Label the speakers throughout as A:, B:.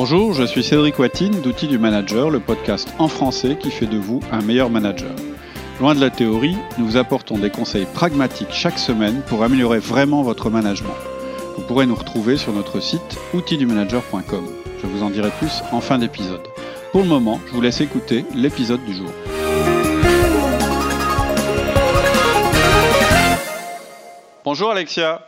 A: Bonjour, je suis Cédric Watine d'Outils du Manager, le podcast en français qui fait de vous un meilleur manager. Loin de la théorie, nous vous apportons des conseils pragmatiques chaque semaine pour améliorer vraiment votre management. Vous pourrez nous retrouver sur notre site outildumanager.com. Je vous en dirai plus en fin d'épisode. Pour le moment, je vous laisse écouter l'épisode du jour. Bonjour Alexia.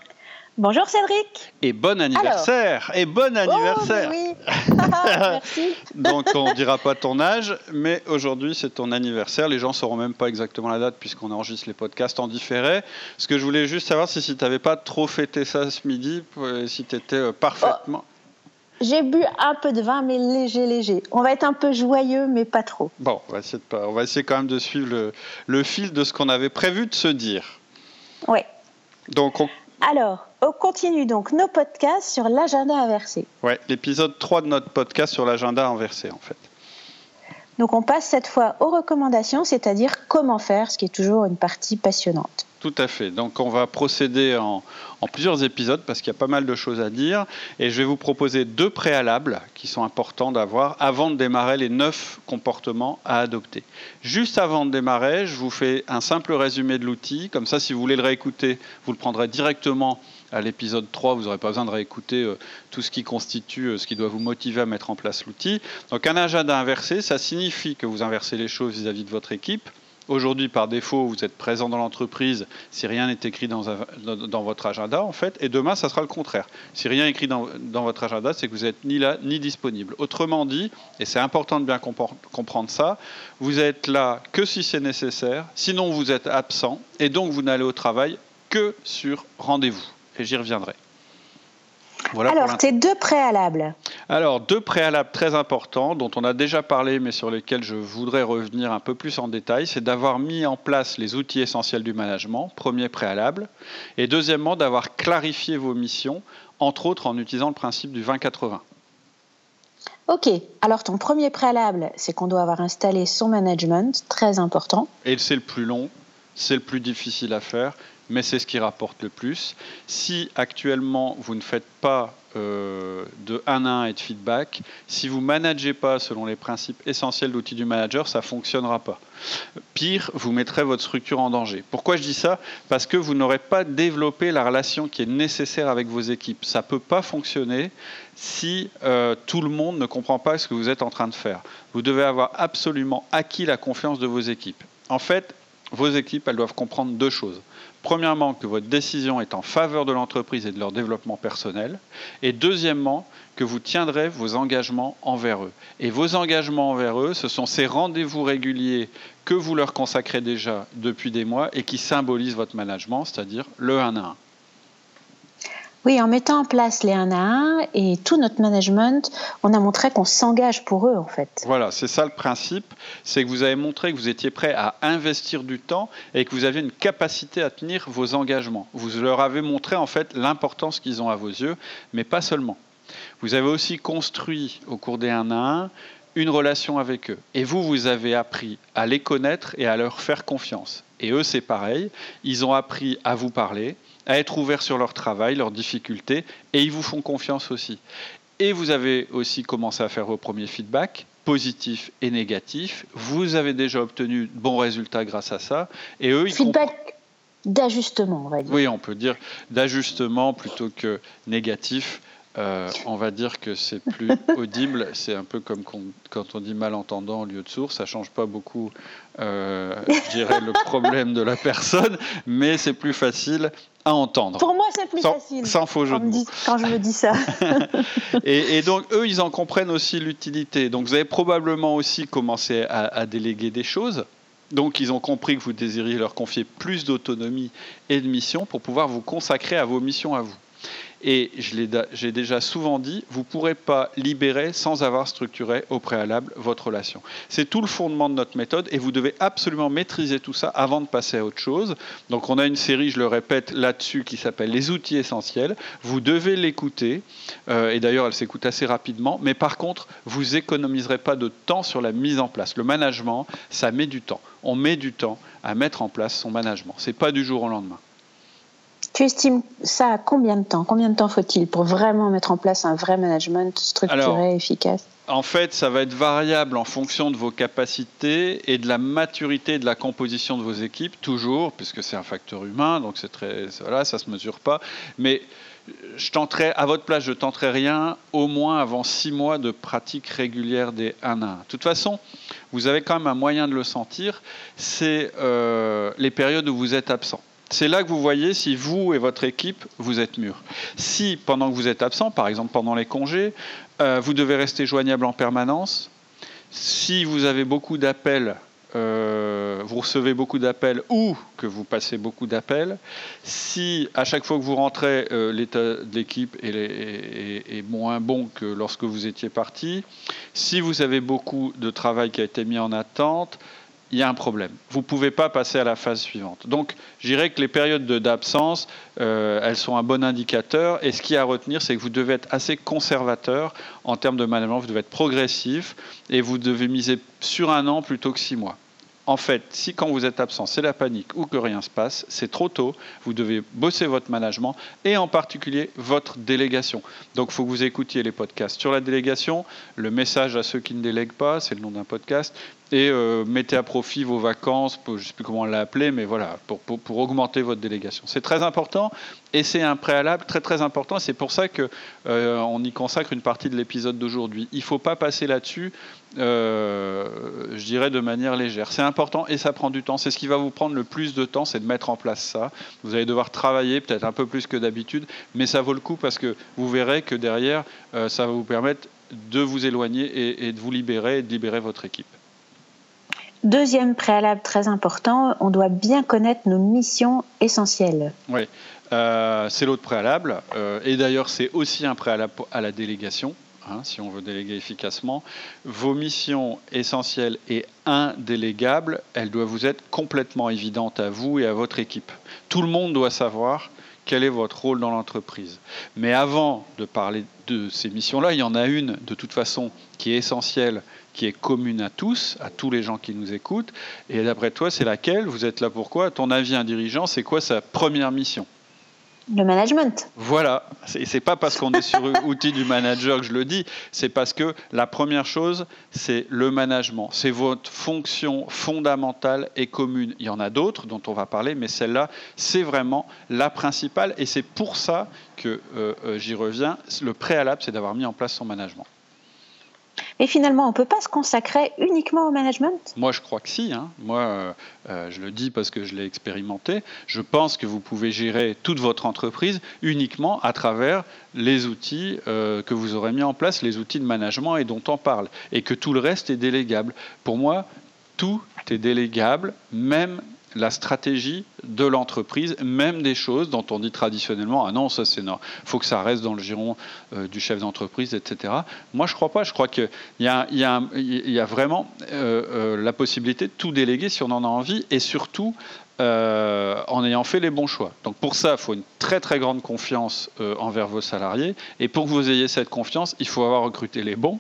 B: Bonjour Cédric.
A: Et bon anniversaire. et bon anniversaire.
B: Oh, oui. Merci.
A: Donc on dira pas ton âge, mais aujourd'hui c'est ton anniversaire. Les gens sauront même pas exactement la date puisqu'on enregistre les podcasts en différé. Ce que je voulais juste savoir, c'est si tu n'avais pas trop fêté ça ce midi, euh, si tu étais euh, parfaitement.
B: Oh, j'ai bu un peu de vin, mais léger, léger. On va être un peu joyeux, mais pas trop.
A: Bon, on va essayer, de pas... on va essayer quand même de suivre le, le fil de ce qu'on avait prévu de se dire.
B: Oui.
A: Donc on,
B: alors, on continue donc nos podcasts sur l'agenda inversé.
A: Ouais, l'épisode 3 de notre podcast sur l'agenda inversé en fait.
B: Donc on passe cette fois aux recommandations, c'est-à-dire comment faire, ce qui est toujours une partie passionnante.
A: Tout à fait. Donc on va procéder en, en plusieurs épisodes parce qu'il y a pas mal de choses à dire. Et je vais vous proposer deux préalables qui sont importants d'avoir avant de démarrer les neuf comportements à adopter. Juste avant de démarrer, je vous fais un simple résumé de l'outil. Comme ça, si vous voulez le réécouter, vous le prendrez directement à l'épisode 3, vous n'aurez pas besoin de réécouter euh, tout ce qui constitue, euh, ce qui doit vous motiver à mettre en place l'outil. Donc un agenda inversé, ça signifie que vous inversez les choses vis-à-vis de votre équipe. Aujourd'hui, par défaut, vous êtes présent dans l'entreprise si rien n'est écrit dans, votre agenda, en fait. Et demain, ça sera le contraire. Si rien n'est écrit dans, dans, votre agenda, c'est que vous n'êtes ni là ni disponible. Autrement dit, et c'est important de bien comprendre ça, vous êtes là que si c'est nécessaire, sinon vous êtes absent, et donc vous n'allez au travail que sur rendez-vous. Et j'y reviendrai.
B: Alors, tes deux préalables.
A: Alors, deux préalables très importants dont on a déjà parlé, mais sur lesquels je voudrais revenir un peu plus en détail, c'est d'avoir mis en place les outils essentiels du management, premier préalable, et deuxièmement, d'avoir clarifié vos missions, entre autres en utilisant le principe du 20-80.
B: Ok, alors ton premier préalable, c'est qu'on doit avoir installé son management, très important.
A: Et c'est le plus long, c'est le plus difficile à faire, mais c'est ce qui rapporte le plus. Si actuellement vous ne faites pas euh, de 1 à 1 et de feedback, si vous ne managez pas selon les principes essentiels d'outils du manager, ça ne fonctionnera pas. Pire, vous mettrez votre structure en danger. Pourquoi je dis ça? Parce que vous n'aurez pas développé la relation qui est nécessaire avec vos équipes. Ça ne peut pas fonctionner si euh, tout le monde ne comprend pas ce que vous êtes en train de faire. Vous devez avoir absolument acquis la confiance de vos équipes. En fait, vos équipes, elles doivent comprendre deux choses. Premièrement, que votre décision est en faveur de l'entreprise et de leur développement personnel. Et deuxièmement, que vous tiendrez vos engagements envers eux. Et vos engagements envers eux, ce sont ces rendez-vous réguliers que vous leur consacrez déjà depuis des mois et qui symbolisent votre management, c'est-à-dire le 1 à 1.
B: Oui, en mettant en place les 1 à 1 et tout notre management, on a montré qu'on s'engage pour eux en fait.
A: Voilà, c'est ça le principe, c'est que vous avez montré que vous étiez prêt à investir du temps et que vous aviez une capacité à tenir vos engagements. Vous leur avez montré en fait l'importance qu'ils ont à vos yeux, mais pas seulement. Vous avez aussi construit au cours des 1 à 1 une relation avec eux. Et vous, vous avez appris à les connaître et à leur faire confiance. Et eux, c'est pareil, ils ont appris à vous parler, à être ouverts sur leur travail, leurs difficultés, et ils vous font confiance aussi. Et vous avez aussi commencé à faire vos premiers feedbacks, positifs et négatifs. Vous avez déjà obtenu de bons résultats grâce à ça. Et eux, ils
B: Feedback d'ajustement, on va dire.
A: Oui, on peut dire d'ajustement plutôt que négatif. Euh, on va dire que c'est plus audible. C'est un peu comme quand on dit malentendant au lieu de sourd. Ça change pas beaucoup, euh, je dirais, le problème de la personne, mais c'est plus facile à entendre.
B: Pour moi, c'est plus facile.
A: Sans faux jeu de
B: quand je me dis ça.
A: et, donc, eux, ils en comprennent aussi l'utilité. Donc, vous avez probablement aussi commencé à, à déléguer des choses. Donc, ils ont compris que vous désiriez leur confier plus d'autonomie et de mission pour pouvoir vous consacrer à vos missions à vous. Et j'ai déjà souvent dit, vous ne pourrez pas libérer sans avoir structuré au préalable votre relation. C'est tout le fondement de notre méthode et vous devez absolument maîtriser tout ça avant de passer à autre chose. Donc on a une série, je le répète, là-dessus qui s'appelle Les outils essentiels. Vous devez l'écouter euh, et d'ailleurs elle s'écoute assez rapidement, mais par contre, vous économiserez pas de temps sur la mise en place. Le management, ça met du temps. On met du temps à mettre en place son management. Ce n'est pas du jour au lendemain.
B: Tu estimes ça à combien de temps? Combien de temps faut-il pour vraiment mettre en place un vrai management structuré, efficace?
A: en fait, ça va être variable en fonction de vos capacités et de la maturité de la composition de vos équipes, toujours, puisque c'est un facteur humain, donc c'est très, voilà, ça se mesure pas. Mais je tenterai, à votre place, je tenterai rien au moins avant six mois de pratique régulière des 1 à 1. De toute façon, vous avez quand même un moyen de le sentir, c'est euh, les périodes où vous êtes absent. C'est là que vous voyez si vous et votre équipe, vous êtes mûrs. Si pendant que vous êtes absent, par exemple pendant les congés, euh, vous devez rester joignable en permanence, si vous avez beaucoup d'appels, euh, vous recevez beaucoup d'appels ou que vous passez beaucoup d'appels, si à chaque fois que vous rentrez, euh, l'état de l'équipe est, est, moins bon que lorsque vous étiez parti, si vous avez beaucoup de travail qui a été mis en attente, il y a un problème. Vous ne pouvez pas passer à la phase suivante. Donc, je dirais que les périodes d'absence, euh, elles sont un bon indicateur. Et ce qui y a à retenir, c'est que vous devez être assez conservateur en termes de management. Vous devez être progressif et vous devez miser sur un an plutôt que six mois. En fait, si quand vous êtes absent, c'est la panique ou que rien se passe, c'est trop tôt. Vous devez bosser votre management et en particulier votre délégation. Donc, il faut que vous écoutiez les podcasts sur la délégation. Le message à ceux qui ne délèguent pas, c'est le nom d'un podcast et euh, mettez à profit vos vacances, je ne sais plus comment on l'a appelé, mais voilà, pour, augmenter votre délégation. C'est très important et c'est un préalable très très important. C'est pour ça qu'on euh, y consacre une partie de l'épisode d'aujourd'hui. Il ne faut pas passer là-dessus, euh, je dirais, de manière légère. C'est important et ça prend du temps. C'est ce qui va vous prendre le plus de temps, c'est de mettre en place ça. Vous allez devoir travailler peut-être un peu plus que d'habitude, mais ça vaut le coup parce que vous verrez que derrière, ça va vous permettre de vous éloigner et de vous libérer et de libérer votre équipe.
B: Deuxième préalable très important, on doit bien connaître nos missions essentielles.
A: Oui, euh, c'est l'autre préalable. Euh, et d'ailleurs, c'est aussi un préalable à la délégation, hein, si on veut déléguer efficacement. Vos missions essentielles et indélégables, elles doivent vous être complètement évidentes à vous et à votre équipe. Tout le monde doit savoir quel est votre rôle dans l'entreprise. Mais avant de parler de ces missions-là, il y en a une de toute façon qui est essentielle qui est commune à tous, à tous les gens qui nous écoutent. Et d'après toi, c'est laquelle? Vous êtes là pourquoi À ton avis, un dirigeant, c'est quoi sa première mission?
B: Le management.
A: Voilà, c'est pas parce qu'on est sur outil du manager que je le dis, c'est parce que la première chose, c'est le management. C'est votre fonction fondamentale et commune. Il y en a d'autres dont on va parler, mais celle-là, c'est vraiment la principale. Et c'est pour ça que euh, euh, j'y reviens. Le préalable, c'est d'avoir mis en place son management.
B: Et finalement, on ne peut pas se consacrer uniquement au management?
A: Moi, je crois que si. Hein. Moi, euh, euh, je le dis parce que je l'ai expérimenté. Je pense que vous pouvez gérer toute votre entreprise uniquement à travers les outils euh, que vous aurez mis en place, les outils de management et dont on parle. Et que tout le reste est délégable. Pour moi, tout est délégable, même la stratégie de l'entreprise, même des choses dont on dit traditionnellement ah non ça c'est non, faut que ça reste dans le giron euh, du chef d'entreprise, etc. Moi je crois pas, je crois qu'il y, y, a vraiment euh, euh, la possibilité de tout déléguer si on en a envie et surtout en ayant fait les bons choix. Donc pour ça, il faut une très très grande confiance envers vos salariés. Et pour que vous ayez cette confiance, il faut avoir recruté les bons,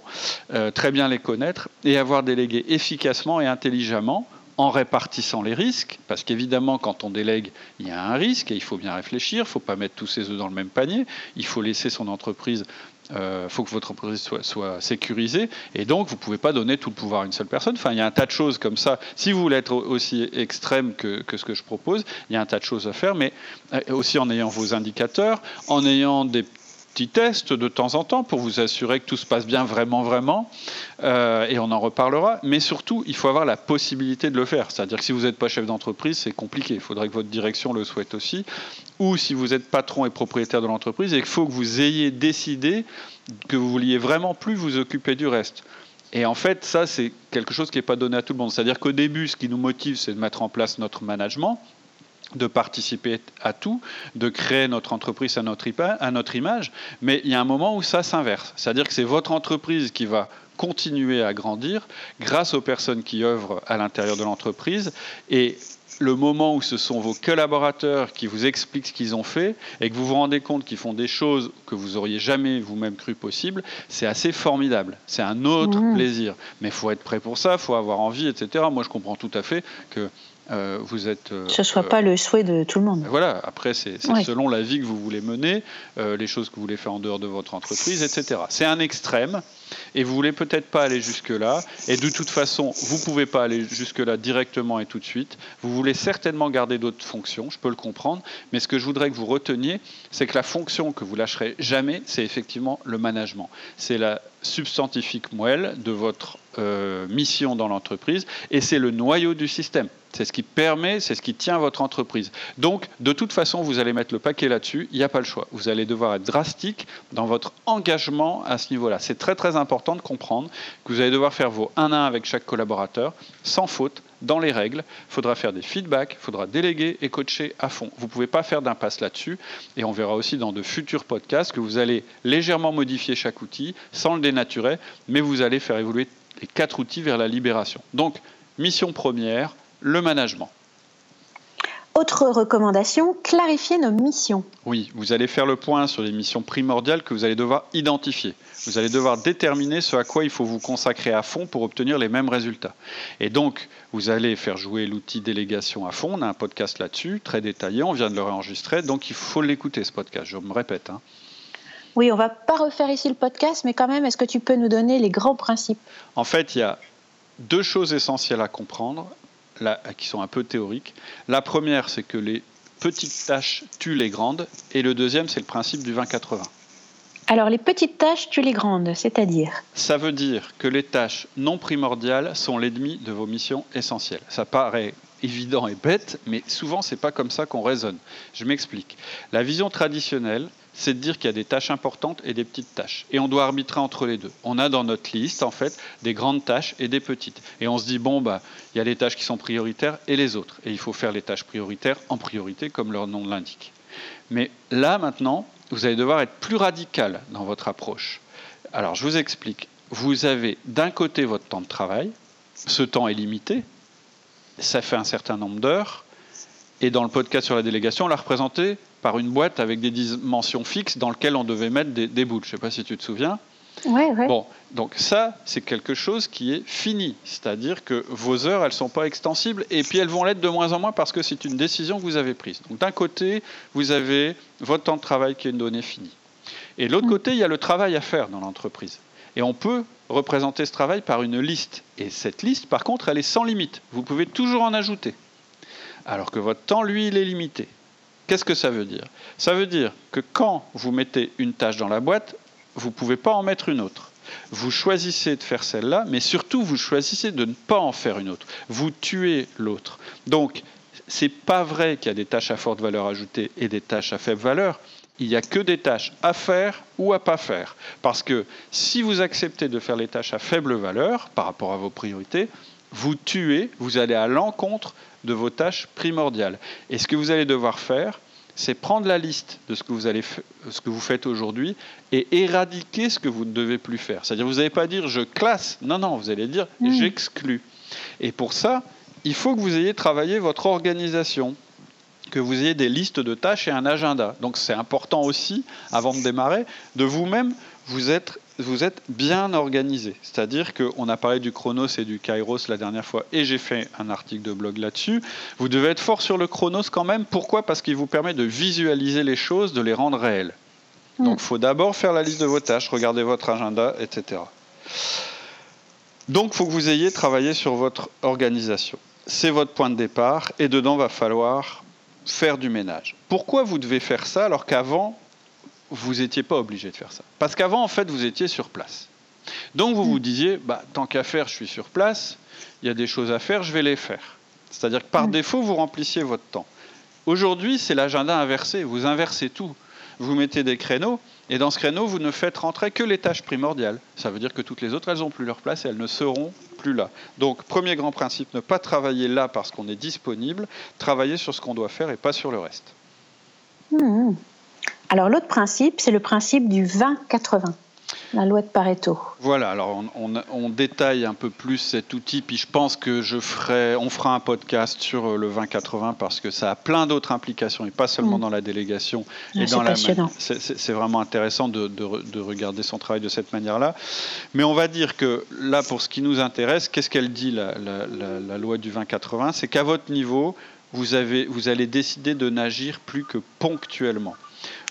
A: très bien les connaître et avoir délégué efficacement et intelligemment en répartissant les risques, parce qu'évidemment, quand on délègue, il y a un risque et il faut bien réfléchir, il ne faut pas mettre tous ses œufs dans le même panier, il faut laisser son entreprise, il euh, faut que votre entreprise soit, sécurisée, et donc vous ne pouvez pas donner tout le pouvoir à une seule personne. Enfin, il y a un tas de choses comme ça. Si vous voulez être aussi extrême que, que ce que je propose, il y a un tas de choses à faire, mais euh, aussi en ayant vos indicateurs, en ayant des petit test de temps en temps pour vous assurer que tout se passe bien vraiment, vraiment. Euh, et on en reparlera. Mais surtout, il faut avoir la possibilité de le faire. C'est-à-dire que si vous n'êtes pas chef d'entreprise, c'est compliqué. Il faudrait que votre direction le souhaite aussi. Ou si vous êtes patron et propriétaire de l'entreprise, il faut que vous ayez décidé que vous vouliez vraiment plus vous occuper du reste. Et en fait, ça, c'est quelque chose qui n'est pas donné à tout le monde. C'est-à-dire qu'au début, ce qui nous motive, c'est de mettre en place notre management, de participer à tout, de créer notre entreprise à notre, à notre image, mais il y a un moment où ça s'inverse. C'est-à-dire que c'est votre entreprise qui va continuer à grandir grâce aux personnes qui œuvrent à l'intérieur de l'entreprise et le moment où ce sont vos collaborateurs qui vous expliquent ce qu'ils ont fait et que vous vous rendez compte qu'ils font des choses que vous auriez jamais vous-même cru possible, c'est assez formidable. C'est un autre mmh. plaisir. Mais il faut être prêt pour ça, il faut avoir envie, etc. Moi, je comprends tout à fait que euh, vous êtes.
B: que ce ne soit pas le souhait de tout le monde.
A: Voilà, après, c'est selon la vie que vous voulez mener, les choses que vous voulez faire en dehors de votre entreprise, etc. C'est un extrême et vous voulez peut-être pas aller jusque-là. Et de toute façon, vous pouvez pas aller jusque-là directement et tout de suite. Vous voulez certainement garder d'autres fonctions, je peux le comprendre. Mais ce que je voudrais que vous reteniez, c'est que la fonction que vous lâcherez jamais, c'est effectivement le management. C'est la substantifique moelle de votre euh, mission dans l'entreprise et c'est le noyau du système. C'est ce qui permet, c'est ce qui tient votre entreprise. Donc, de toute façon, vous allez mettre le paquet là-dessus, il n'y a pas le choix. Vous allez devoir être drastique dans votre engagement à ce niveau-là. C'est très très important de comprendre que vous allez devoir faire vos 1 à 1 avec chaque collaborateur, sans faute, dans les règles. Il faudra faire des feedbacks, il faudra déléguer et coacher à fond. Vous ne pouvez pas faire d'impasse là-dessus. Et on verra aussi dans de futurs podcasts que vous allez légèrement modifier chaque outil sans le dénaturer, mais vous allez faire évoluer les quatre outils vers la libération. Donc, mission première, le management.
B: Autre recommandation, clarifier nos missions.
A: Oui, vous allez faire le point sur les missions primordiales que vous allez devoir identifier. Vous allez devoir déterminer ce à quoi il faut vous consacrer à fond pour obtenir les mêmes résultats. Et donc, vous allez faire jouer l'outil délégation à fond. On a un podcast là-dessus, très détaillé, on vient de le réenregistrer, donc il faut l'écouter ce podcast, je me répète. Hein.
B: Oui, on va pas refaire ici le podcast, mais quand même, est-ce que tu peux nous donner les grands principes?
A: En fait, il y a deux choses essentielles à comprendre qui sont un peu théoriques. La première, c'est que les petites tâches tuent les grandes, et le deuxième, c'est le principe du 20-80.
B: Alors les petites tâches tuent les grandes, c'est-à-dire
A: Ça veut dire que les tâches non primordiales sont l'ennemi de vos missions essentielles. Ça paraît évident et bête, mais souvent c'est pas comme ça qu'on raisonne. Je m'explique. La vision traditionnelle, c'est de dire qu'il y a des tâches importantes et des petites tâches. Et on doit arbitrer entre les deux. On a dans notre liste, en fait, des grandes tâches et des petites. Et on se dit, bon, bah, il y a les tâches qui sont prioritaires et les autres. Et il faut faire les tâches prioritaires en priorité, comme leur nom l'indique. Mais là, maintenant, vous allez devoir être plus radical dans votre approche. Alors, je vous explique. Vous avez d'un côté votre temps de travail. Ce temps est limité. Ça fait un certain nombre d'heures. Et dans le podcast sur la délégation, on l'a représenté par une boîte avec des dimensions fixes dans lesquelles on devait mettre des, bouts. Je ne sais pas si tu te souviens.
B: Ouais, ouais.
A: Bon, donc ça, c'est quelque chose qui est fini. C'est-à-dire que vos heures, elles ne sont pas extensibles et puis elles vont l'être de moins en moins parce que c'est une décision que vous avez prise. Donc d'un côté, vous avez votre temps de travail qui est une donnée finie. Et de l'autre mm. côté, il y a le travail à faire dans l'entreprise. Et on peut représenter ce travail par une liste. Et cette liste, par contre, elle est sans limite. Vous pouvez toujours en ajouter. Alors que votre temps, lui, il est limité. Qu'est-ce que ça veut dire? Ça veut dire que quand vous mettez une tâche dans la boîte, vous ne pouvez pas en mettre une autre. Vous choisissez de faire celle-là, mais surtout vous choisissez de ne pas en faire une autre. Vous tuez l'autre. Donc, ce n'est pas vrai qu'il y a des tâches à forte valeur ajoutée et des tâches à faible valeur. Il n'y a que des tâches à faire ou à pas faire. Parce que si vous acceptez de faire les tâches à faible valeur par rapport à vos priorités, vous tuez, vous allez à l'encontre de vos tâches primordiales. Et ce que vous allez devoir faire, c'est prendre la liste de ce que vous, allez ce que vous faites aujourd'hui et éradiquer ce que vous ne devez plus faire. C'est-à-dire, vous n'allez pas dire je classe, non, non, vous allez dire mmh. j'exclus. Et pour ça, il faut que vous ayez travaillé votre organisation, que vous ayez des listes de tâches et un agenda. Donc c'est important aussi, avant de démarrer, de vous-même vous être vous êtes bien organisé. C'est-à-dire qu'on a parlé du chronos et du kairos la dernière fois, et j'ai fait un article de blog là-dessus. Vous devez être fort sur le chronos quand même. Pourquoi? Parce qu'il vous permet de visualiser les choses, de les rendre réelles. Mm. Donc il faut d'abord faire la liste de vos tâches, regarder votre agenda, etc. Donc il faut que vous ayez travaillé sur votre organisation. C'est votre point de départ, et dedans va falloir faire du ménage. Pourquoi vous devez faire ça alors qu'avant, vous n'étiez pas obligé de faire ça. Parce qu'avant, en fait, vous étiez sur place. Donc vous vous disiez, bah, tant qu'à faire, je suis sur place, il y a des choses à faire, je vais les faire. C'est-à-dire que par mm. défaut, vous remplissiez votre temps. Aujourd'hui, c'est l'agenda inversé, vous inversez tout. Vous mettez des créneaux, et dans ce créneau, vous ne faites rentrer que les tâches primordiales. Ça veut dire que toutes les autres, elles n'ont plus leur place et elles ne seront plus là. Donc, premier grand principe, ne pas travailler là parce qu'on est disponible, travailler sur ce qu'on doit faire et pas sur le reste.
B: Mm, alors l'autre principe, c'est le principe du 20-80. La loi de Pareto.
A: Voilà, alors on, détaille un peu plus cet outil, puis je pense que je ferai, on fera un podcast sur euh, le 20-80 parce que ça a plein d'autres implications et pas seulement mm. dans la délégation et dans la. C'est vraiment intéressant de, de, regarder son travail de cette manière-là. Mais on va dire que là, pour ce qui nous intéresse, qu'est-ce qu'elle dit la, la, loi du 20-80 C'est qu'à votre niveau, vous, avez, vous allez décider de n'agir plus que ponctuellement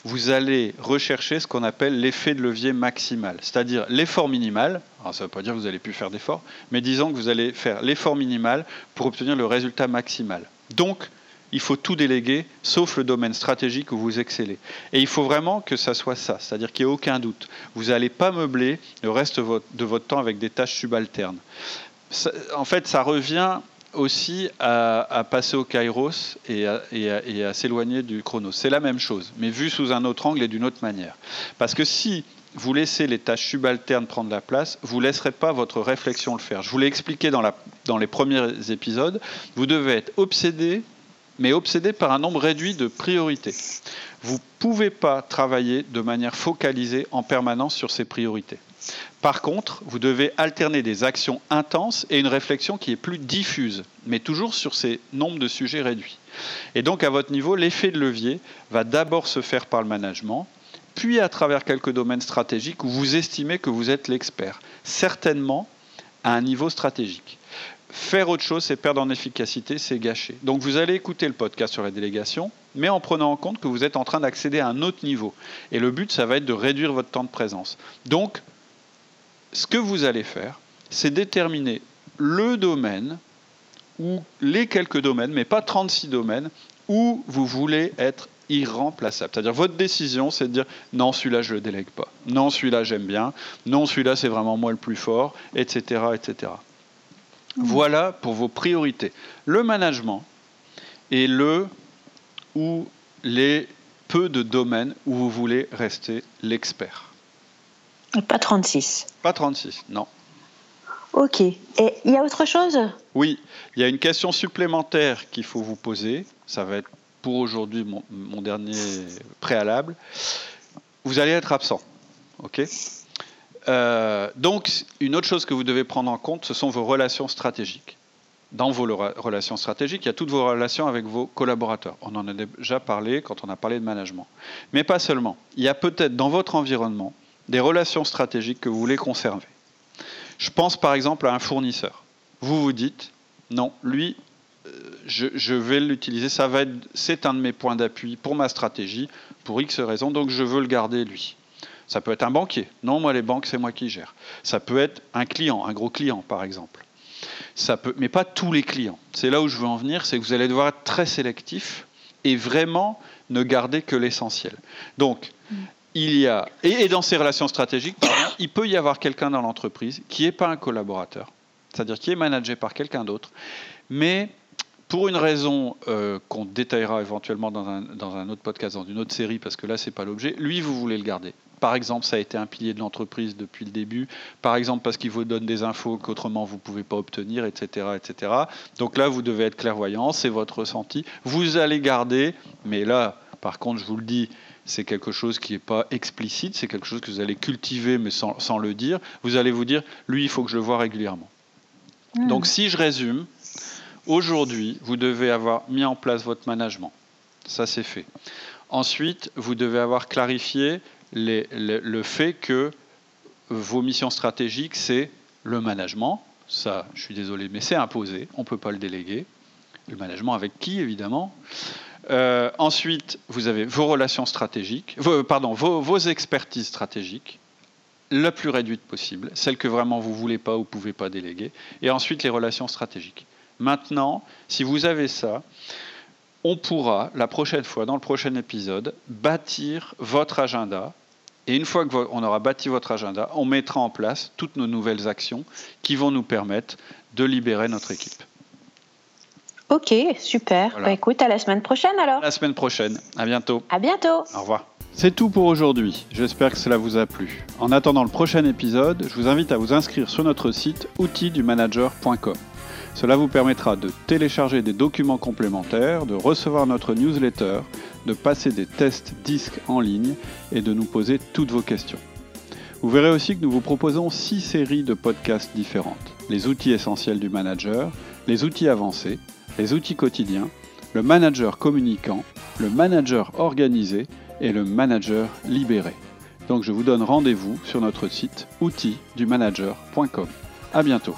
A: vous allez rechercher ce qu'on appelle l'effet de levier maximal, c'est-à-dire l'effort minimal. Alors ça ne veut pas dire que vous n'allez plus faire d'effort, mais disons que vous allez faire l'effort minimal pour obtenir le résultat maximal. Donc, il faut tout déléguer, sauf le domaine stratégique où vous excellez. Et il faut vraiment que ça soit ça, c'est-à-dire qu'il n'y ait aucun doute. Vous n'allez pas meubler le reste de votre temps avec des tâches subalternes. en fait, ça revient aussi à, passer au kairos et à, s'éloigner du chronos. C'est la même chose, mais vu sous un autre angle et d'une autre manière. Parce que si vous laissez les tâches subalternes prendre la place, vous ne laisserez pas votre réflexion le faire. Je vous l'ai expliqué dans, dans les premiers épisodes, vous devez être obsédé, mais obsédé par un nombre réduit de priorités. Vous ne pouvez pas travailler de manière focalisée en permanence sur ces priorités. Par contre, vous devez alterner des actions intenses et une réflexion qui est plus diffuse, mais toujours sur ces nombres de sujets réduits. Et donc, à votre niveau, l'effet de levier va d'abord se faire par le management, puis à travers quelques domaines stratégiques où vous estimez que vous êtes l'expert, certainement à un niveau stratégique. Faire autre chose, c'est perdre en efficacité, c'est gâcher. Donc vous allez écouter le podcast sur la délégation, mais en prenant en compte que vous êtes en train d'accéder à un autre niveau. Et le but, ça va être de réduire votre temps de présence. Donc, ce que vous allez faire, c'est déterminer le domaine ou les quelques domaines, mais pas 36 domaines, où vous voulez être irremplaçable. C'est-à-dire votre décision, c'est de dire non, celui-là, je ne le délègue pas. Non, celui-là, j'aime bien. Non, celui-là, c'est vraiment moi le plus fort, etc. etc. Voilà pour vos priorités. Le management est le ou les peu de domaines où vous voulez rester l'expert.
B: Pas 36.
A: Pas 36, non.
B: Ok. Et il y a autre chose?
A: Oui, il y a une question supplémentaire qu'il faut vous poser. Ça va être pour aujourd'hui mon, dernier préalable. Vous allez être absent. Ok? Euh, donc, une autre chose que vous devez prendre en compte, ce sont vos relations stratégiques. Dans vos relations stratégiques, il y a toutes vos relations avec vos collaborateurs. On en a déjà parlé quand on a parlé de management. Mais pas seulement. Il y a peut-être dans votre environnement des relations stratégiques que vous voulez conserver. Je pense par exemple à un fournisseur. Vous vous dites, non, lui, euh, je, vais l'utiliser, ça va être, c'est un de mes points d'appui pour ma stratégie, pour X raisons, donc je veux le garder lui. Ça peut être un banquier. Non, moi les banques, c'est moi qui gère. Ça peut être un client, un gros client par exemple. Ça peut, mais pas tous les clients. C'est là où je veux en venir, c'est que vous allez devoir être très sélectif et vraiment ne garder que l'essentiel. Donc, il y a, et, dans ces relations stratégiques, il peut y avoir quelqu'un dans l'entreprise qui n'est pas un collaborateur, c'est-à-dire qui est managé par quelqu'un d'autre, mais pour une raison euh, qu'on détaillera éventuellement dans un, dans un, autre podcast, dans une autre série, parce que là, ce n'est pas l'objet, lui, vous voulez le garder. Par exemple, ça a été un pilier de l'entreprise depuis le début. Par exemple, parce qu'il vous donne des infos qu'autrement vous ne pouvez pas obtenir, etc., etc. Donc là, vous devez être clairvoyant, c'est votre ressenti. Vous allez garder, mais là, par contre, je vous le dis, c'est quelque chose qui n'est pas explicite, c'est quelque chose que vous allez cultiver mais sans, le dire. Vous allez vous dire, lui, il faut que je le voie régulièrement. Hmm. Donc si je résume, aujourd'hui, vous devez avoir mis en place votre management. Ça, c'est fait. Ensuite, vous devez avoir clarifié le fait que vos missions stratégiques, c'est le management. Ça, je suis désolé, mais c'est imposé. On ne peut pas le déléguer. Le management avec qui, évidemment? Euh, ensuite, vous avez vos relations stratégiques, vos, pardon, vos, expertises stratégiques, la plus réduite possible, celles que vraiment vous ne voulez pas ou ne pouvez pas déléguer, et ensuite les relations stratégiques. Maintenant, si vous avez ça, on pourra, la prochaine fois, dans le prochain épisode, bâtir votre agenda. Et une fois qu'on aura bâti votre agenda, on mettra en place toutes nos nouvelles actions qui vont nous permettre de libérer notre équipe.
B: Ok, super. Bah, écoute, à la semaine prochaine alors.
A: la semaine prochaine. À bientôt.
B: À bientôt.
A: Au revoir. C'est tout pour aujourd'hui. J'espère que cela vous a plu. En attendant le prochain épisode, je vous invite à vous inscrire sur notre site outildumanager.com. Cela vous permettra de télécharger des documents complémentaires, de recevoir notre newsletter, de passer des tests disques en ligne et de nous poser toutes vos questions. Vous verrez aussi que nous vous proposons six séries de podcasts différentes. Les outils essentiels du manager, les outils avancés, les outils quotidiens, le manager communicant, le manager organisé et le manager libéré. Donc je vous donne rendez-vous sur notre site outildumanager.com. À bientôt.